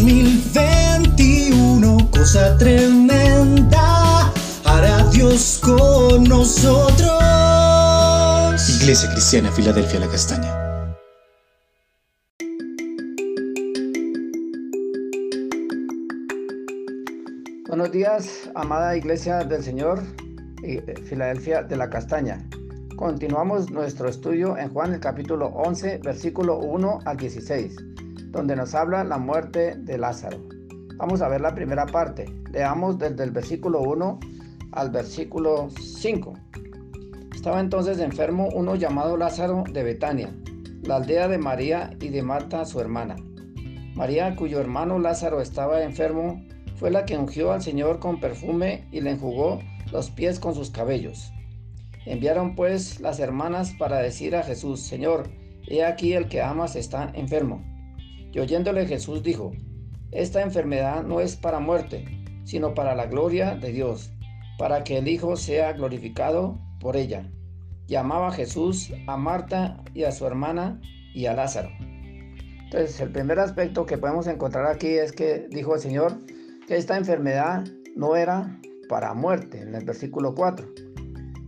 2021, cosa tremenda, hará Dios con nosotros. Iglesia Cristiana, Filadelfia, La Castaña. Buenos días, amada Iglesia del Señor, eh, Filadelfia de la Castaña. Continuamos nuestro estudio en Juan el capítulo 11, versículo 1 al 16, donde nos habla la muerte de Lázaro. Vamos a ver la primera parte. Leamos desde el versículo 1 al versículo 5. Estaba entonces enfermo uno llamado Lázaro de Betania, la aldea de María y de Marta su hermana. María, cuyo hermano Lázaro estaba enfermo, fue la que ungió al Señor con perfume y le enjugó los pies con sus cabellos. Enviaron pues las hermanas para decir a Jesús, Señor, he aquí el que amas está enfermo. Y oyéndole Jesús dijo, Esta enfermedad no es para muerte, sino para la gloria de Dios, para que el Hijo sea glorificado por ella. Llamaba Jesús a Marta y a su hermana y a Lázaro. Entonces, el primer aspecto que podemos encontrar aquí es que dijo el Señor, esta enfermedad no era para muerte, en el versículo 4.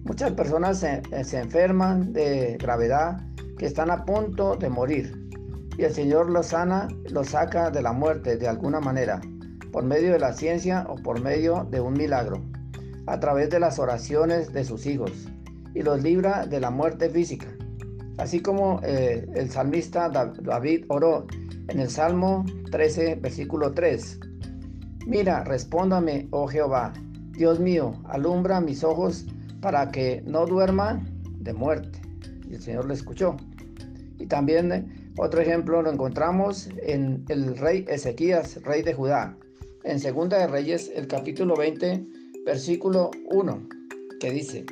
Muchas personas se, enferman de gravedad que están a punto de morir y el Señor los sana, los saca de la muerte de alguna manera, por medio de la ciencia o por medio de un milagro, a través de las oraciones de sus hijos y los libra de la muerte física. Así como eh, el salmista David oró en el Salmo 13, versículo 3. Mira, respóndame, oh Jehová, Dios mío, alumbra mis ojos para que no duerma de muerte. Y el Señor le escuchó. Y también otro ejemplo lo encontramos en el rey Ezequías, rey de Judá, en Segunda de Reyes, el capítulo 20, versículo 1, que dice,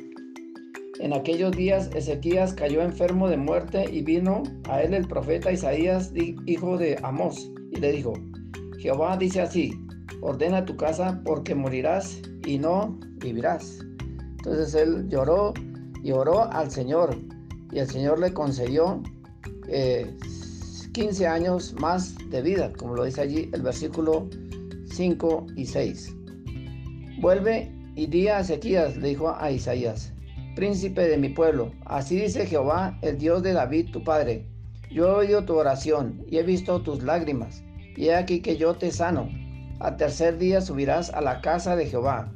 en aquellos días Ezequías cayó enfermo de muerte y vino a él el profeta Isaías, hijo de Amós, y le dijo, Jehová dice así, ordena tu casa porque morirás y no vivirás. Entonces él lloró y oró al Señor y el Señor le concedió 15 eh, años más de vida, como lo dice allí el versículo 5 y 6. Vuelve y di a Ezequías, le dijo a Isaías, príncipe de mi pueblo, así dice Jehová, el Dios de David tu padre. Yo he oído tu oración y he visto tus lágrimas, y he aquí que yo te sano al tercer día subirás a la casa de Jehová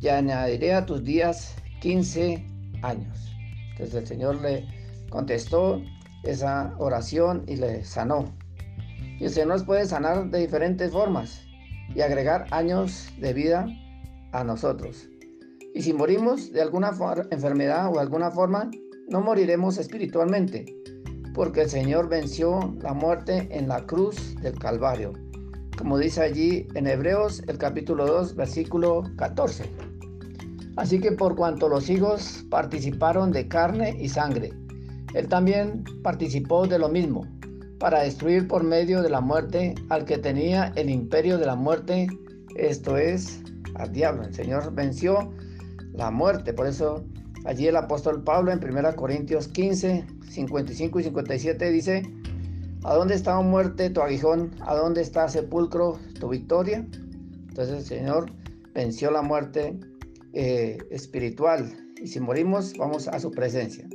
y añadiré a tus días 15 años. Entonces el Señor le contestó esa oración y le sanó. Y Señor nos puede sanar de diferentes formas y agregar años de vida a nosotros. Y si morimos de alguna enfermedad o alguna forma, no moriremos espiritualmente, porque el Señor venció la muerte en la cruz del Calvario como dice allí en Hebreos el capítulo 2, versículo 14. Así que por cuanto los hijos participaron de carne y sangre, él también participó de lo mismo, para destruir por medio de la muerte al que tenía el imperio de la muerte, esto es, al diablo. El Señor venció la muerte, por eso allí el apóstol Pablo en 1 Corintios 15, 55 y 57 dice, ¿A dónde está muerte tu aguijón? ¿A dónde está sepulcro tu victoria? Entonces el Señor venció la muerte eh, espiritual y si morimos vamos a su presencia.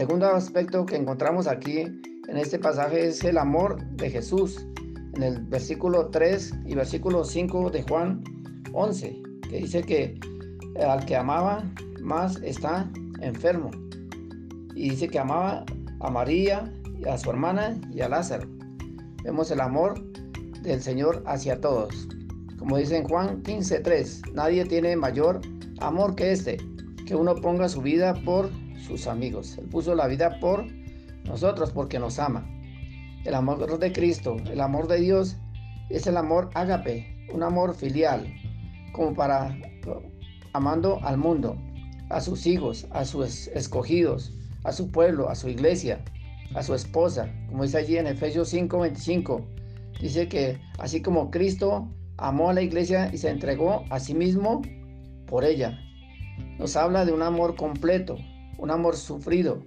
Segundo aspecto que encontramos aquí en este pasaje es el amor de Jesús. En el versículo 3 y versículo 5 de Juan 11, que dice que al que amaba más está enfermo. Y dice que amaba a María, a su hermana y a Lázaro. Vemos el amor del Señor hacia todos. Como dice en Juan 15:3, nadie tiene mayor amor que este, que uno ponga su vida por sus amigos. Él puso la vida por nosotros porque nos ama. El amor de Cristo, el amor de Dios, es el amor ágape, un amor filial, como para amando al mundo, a sus hijos, a sus escogidos, a su pueblo, a su iglesia, a su esposa, como dice allí en Efesios 5:25. Dice que así como Cristo amó a la iglesia y se entregó a sí mismo por ella. Nos habla de un amor completo, un amor sufrido,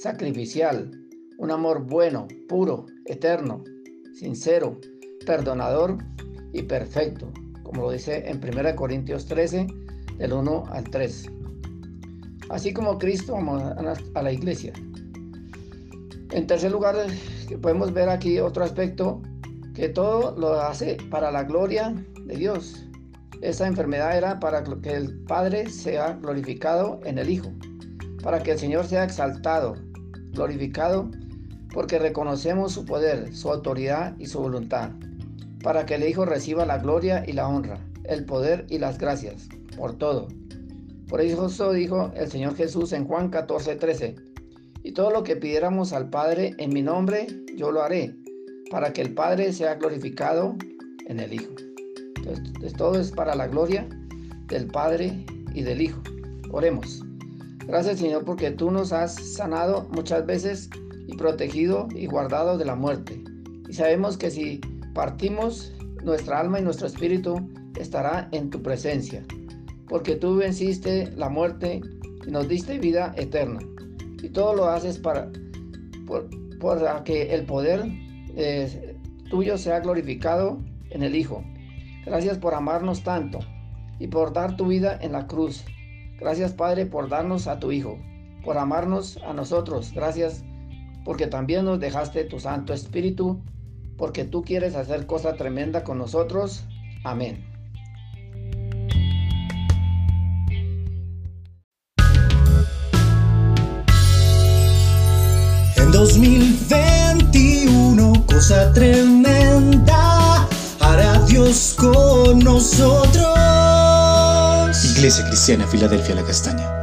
sacrificial, un amor bueno, puro, eterno, sincero, perdonador y perfecto, como lo dice en 1 Corintios 13, del 1 al 3. Así como Cristo ama a la iglesia. En tercer lugar, podemos ver aquí otro aspecto, que todo lo hace para la gloria de Dios. Esa enfermedad era para que el Padre sea glorificado en el Hijo, para que el Señor sea exaltado, glorificado, porque reconocemos su poder, su autoridad y su voluntad, para que el Hijo reciba la gloria y la honra, el poder y las gracias, por todo. Por eso dijo el Señor Jesús en Juan 14, 13, y todo lo que pidiéramos al Padre en mi nombre, yo lo haré, para que el Padre sea glorificado en el Hijo. Entonces, todo es para la gloria del Padre y del Hijo. Oremos. Gracias Señor porque tú nos has sanado muchas veces y protegido y guardado de la muerte. Y sabemos que si partimos, nuestra alma y nuestro espíritu estará en tu presencia. Porque tú venciste la muerte y nos diste vida eterna. Y todo lo haces para, por, que el poder eh, tuyo sea glorificado en el Hijo Gracias por amarnos tanto y por dar tu vida en la cruz. Gracias Padre por darnos a tu Hijo, por amarnos a nosotros. Gracias porque también nos dejaste tu Santo Espíritu, porque tú quieres hacer cosa tremenda con nosotros. Amén. En 2021, cosa tremenda Dios con nosotros. Iglesia Cristiana, Filadelfia, la Castaña.